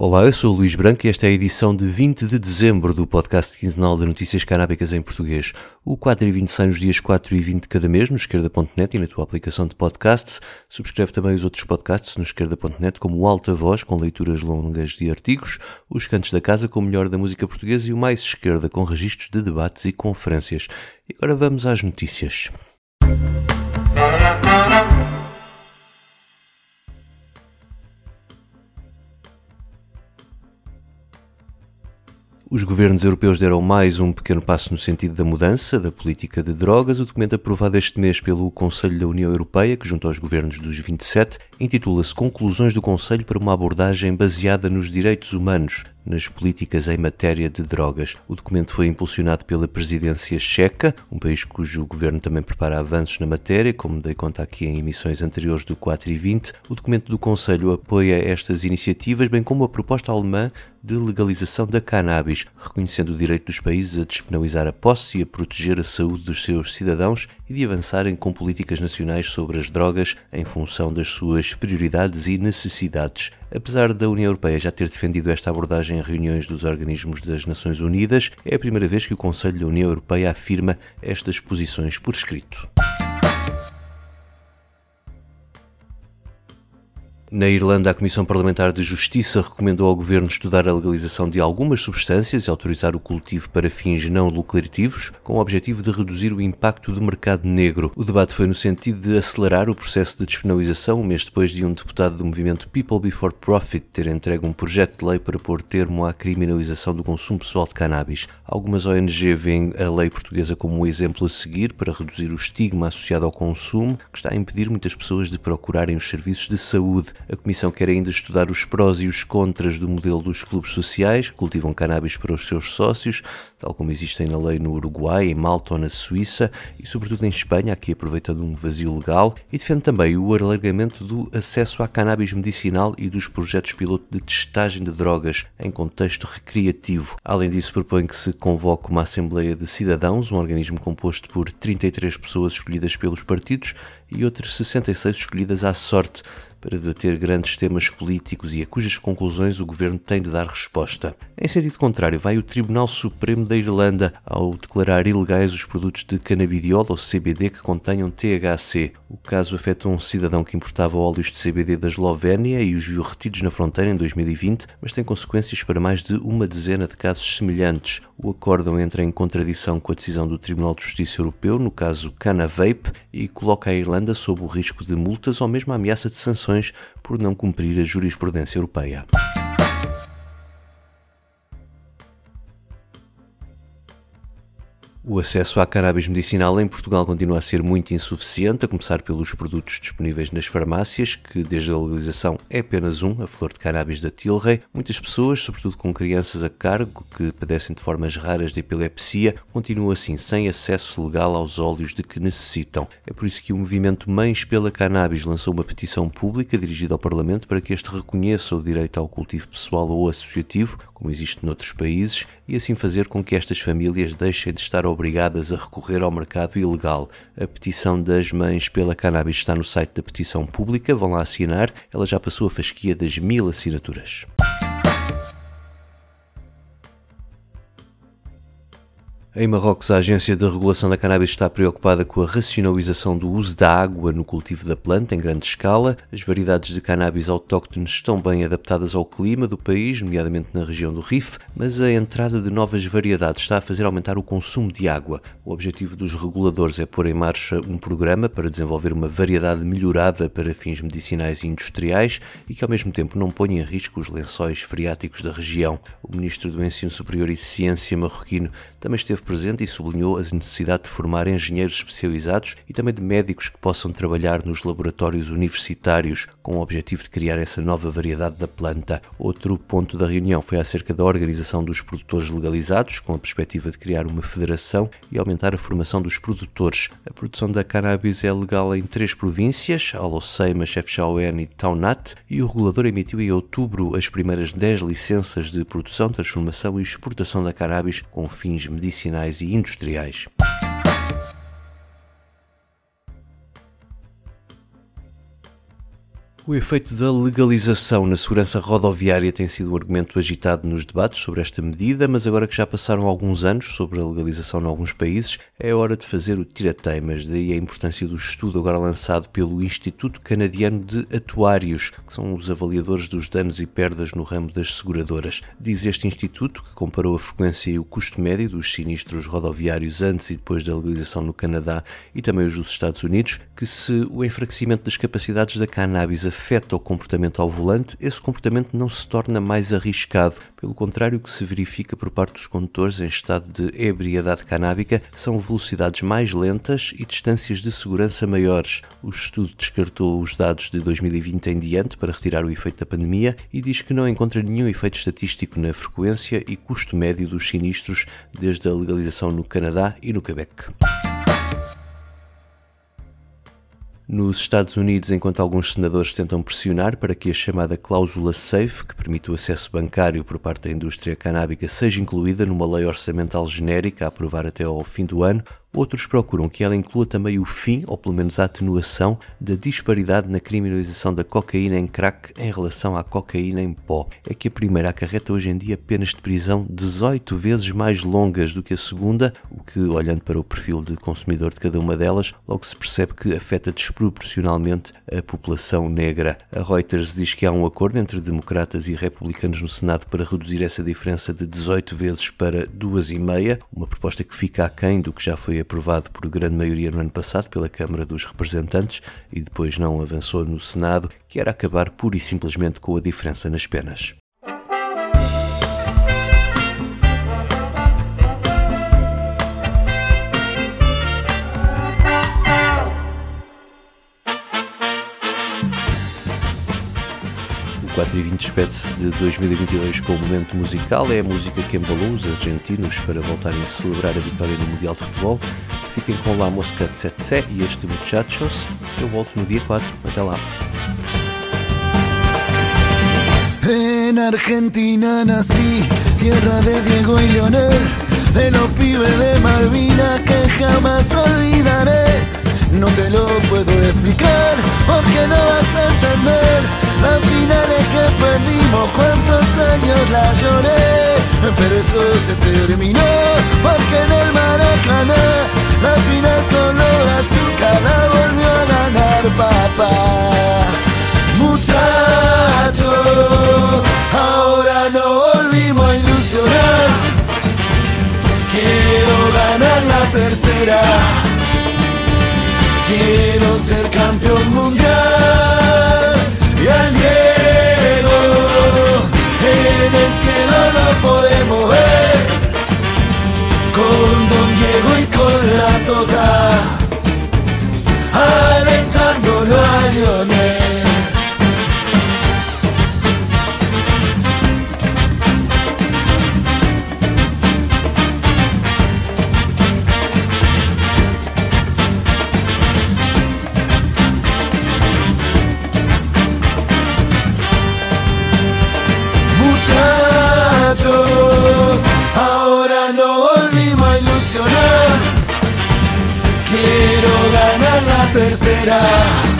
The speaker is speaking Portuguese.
Olá, eu sou o Luís Branco e esta é a edição de 20 de dezembro do podcast quinzenal de notícias canábicas em português. O 4 e 20 sai nos dias 4 e 20 de cada mês no esquerda.net e na tua aplicação de podcasts. Subscreve também os outros podcasts no esquerda.net, como o Alta Voz, com leituras longas de artigos, os Cantos da Casa, com o melhor da música portuguesa e o Mais Esquerda, com registros de debates e conferências. E agora vamos às notícias. Os governos europeus deram mais um pequeno passo no sentido da mudança da política de drogas. O documento aprovado este mês pelo Conselho da União Europeia, que junto aos governos dos 27, intitula-se Conclusões do Conselho para uma abordagem baseada nos direitos humanos nas políticas em matéria de drogas. O documento foi impulsionado pela presidência checa, um país cujo governo também prepara avanços na matéria, como dei conta aqui em emissões anteriores do 4 e 20. O documento do Conselho apoia estas iniciativas, bem como a proposta alemã de legalização da cannabis, reconhecendo o direito dos países a despenalizar a posse e a proteger a saúde dos seus cidadãos e de avançarem com políticas nacionais sobre as drogas em função das suas prioridades e necessidades. Apesar da União Europeia já ter defendido esta abordagem em reuniões dos organismos das Nações Unidas, é a primeira vez que o Conselho da União Europeia afirma estas posições por escrito. Na Irlanda, a Comissão Parlamentar de Justiça recomendou ao governo estudar a legalização de algumas substâncias e autorizar o cultivo para fins não lucrativos, com o objetivo de reduzir o impacto do mercado negro. O debate foi no sentido de acelerar o processo de despenalização, um mês depois de um deputado do movimento People Before Profit ter entregue um projeto de lei para pôr termo à criminalização do consumo pessoal de cannabis. Algumas ONG veem a lei portuguesa como um exemplo a seguir para reduzir o estigma associado ao consumo, que está a impedir muitas pessoas de procurarem os serviços de saúde. A Comissão quer ainda estudar os prós e os contras do modelo dos clubes sociais, que cultivam cannabis para os seus sócios, tal como existem na lei no Uruguai, em Malta ou na Suíça, e sobretudo em Espanha, aqui aproveitando um vazio legal, e defende também o alargamento do acesso à cannabis medicinal e dos projetos piloto de testagem de drogas em contexto recreativo. Além disso, propõe que se convoque uma Assembleia de Cidadãos, um organismo composto por 33 pessoas escolhidas pelos partidos e outras 66 escolhidas à sorte para debater grandes temas políticos e a cujas conclusões o governo tem de dar resposta. Em sentido contrário, vai o Tribunal Supremo da Irlanda ao declarar ilegais os produtos de canabidiol ou CBD que contenham THC. O caso afeta um cidadão que importava óleos de CBD da Eslovénia e os viu retidos na fronteira em 2020, mas tem consequências para mais de uma dezena de casos semelhantes. O acórdão entra em contradição com a decisão do Tribunal de Justiça Europeu, no caso Canavape, e coloca a Irlanda sob o risco de multas ou mesmo a ameaça de sanções por não cumprir a jurisprudência europeia. O acesso à cannabis medicinal em Portugal continua a ser muito insuficiente, a começar pelos produtos disponíveis nas farmácias, que desde a legalização é apenas um, a flor de cannabis da Tilray. Muitas pessoas, sobretudo com crianças a cargo, que padecem de formas raras de epilepsia, continuam assim sem acesso legal aos óleos de que necessitam. É por isso que o movimento Mães pela Cannabis lançou uma petição pública dirigida ao Parlamento para que este reconheça o direito ao cultivo pessoal ou associativo, como existe noutros países, e assim fazer com que estas famílias deixem de estar obrigadas a recorrer ao mercado ilegal. A petição das mães pela cannabis está no site da petição pública, vão lá assinar, ela já passou a fasquia das mil assinaturas. Em Marrocos, a Agência de Regulação da Cannabis está preocupada com a racionalização do uso da água no cultivo da planta em grande escala. As variedades de cannabis autóctones estão bem adaptadas ao clima do país, nomeadamente na região do Rif, mas a entrada de novas variedades está a fazer aumentar o consumo de água. O objetivo dos reguladores é pôr em marcha um programa para desenvolver uma variedade melhorada para fins medicinais e industriais e que ao mesmo tempo não ponha em risco os lençóis freáticos da região. O ministro do Ensino Superior e Ciência marroquino também esteve presente e sublinhou a necessidade de formar engenheiros especializados e também de médicos que possam trabalhar nos laboratórios universitários com o objetivo de criar essa nova variedade da planta. Outro ponto da reunião foi acerca da organização dos produtores legalizados, com a perspectiva de criar uma federação e aumentar a formação dos produtores. A produção da cannabis é legal em três províncias, Alosseima, Chefchaouen e Taunat, e o regulador emitiu em outubro as primeiras 10 licenças de produção, transformação e exportação da cannabis com fins medicinais e industriais. O efeito da legalização na segurança rodoviária tem sido um argumento agitado nos debates sobre esta medida, mas agora que já passaram alguns anos sobre a legalização em alguns países, é hora de fazer o tira-teimas. Daí a importância do estudo agora lançado pelo Instituto Canadiano de Atuários, que são os avaliadores dos danos e perdas no ramo das seguradoras. Diz este instituto, que comparou a frequência e o custo médio dos sinistros rodoviários antes e depois da legalização no Canadá e também os dos Estados Unidos, que se o enfraquecimento das capacidades da cannabis afeta o comportamento ao volante, esse comportamento não se torna mais arriscado. Pelo contrário, o que se verifica por parte dos condutores em estado de ebriedade canábica são velocidades mais lentas e distâncias de segurança maiores. O estudo descartou os dados de 2020 em diante para retirar o efeito da pandemia e diz que não encontra nenhum efeito estatístico na frequência e custo médio dos sinistros desde a legalização no Canadá e no Quebec. Nos Estados Unidos, enquanto alguns senadores tentam pressionar para que a chamada cláusula SAFE, que permite o acesso bancário por parte da indústria canábica, seja incluída numa lei orçamental genérica a aprovar até ao fim do ano, Outros procuram que ela inclua também o fim, ou pelo menos a atenuação, da disparidade na criminalização da cocaína em crack em relação à cocaína em pó. É que a primeira acarreta hoje em dia penas de prisão 18 vezes mais longas do que a segunda, o que, olhando para o perfil de consumidor de cada uma delas, logo se percebe que afeta desproporcionalmente a população negra. A Reuters diz que há um acordo entre democratas e republicanos no Senado para reduzir essa diferença de 18 vezes para duas e meia, uma proposta que fica aquém do que já foi aprovado por grande maioria no ano passado pela Câmara dos Representantes e depois não avançou no Senado, que era acabar pura e simplesmente com a diferença nas penas. 4 e 20 despede-se de 2022 com o momento musical. É a música que embalou os argentinos para voltarem a celebrar a vitória no Mundial de Futebol. Fiquem com La Mosca Tsetse e este Muchachos. Eu volto no dia 4. Até lá. En Argentina nací, tierra de Diego y Leonel, de los pibes de Malvina que jamás olvidaré. No te lo puedo explicar porque no vas a entender las finales que perdimos, cuántos años la lloré, pero eso se terminó porque en el Maracaná la final color azúcar la volvió a ganar papá. Muchachos, ahora no volvimos a ilusionar. Quiero ganar la tercera. Quiero ser campeón mundial. Y al Diego en el cielo lo podemos ver. Con Don Diego y con la Tota. Alentándolo a Lionel. Quiero ganar la tercera.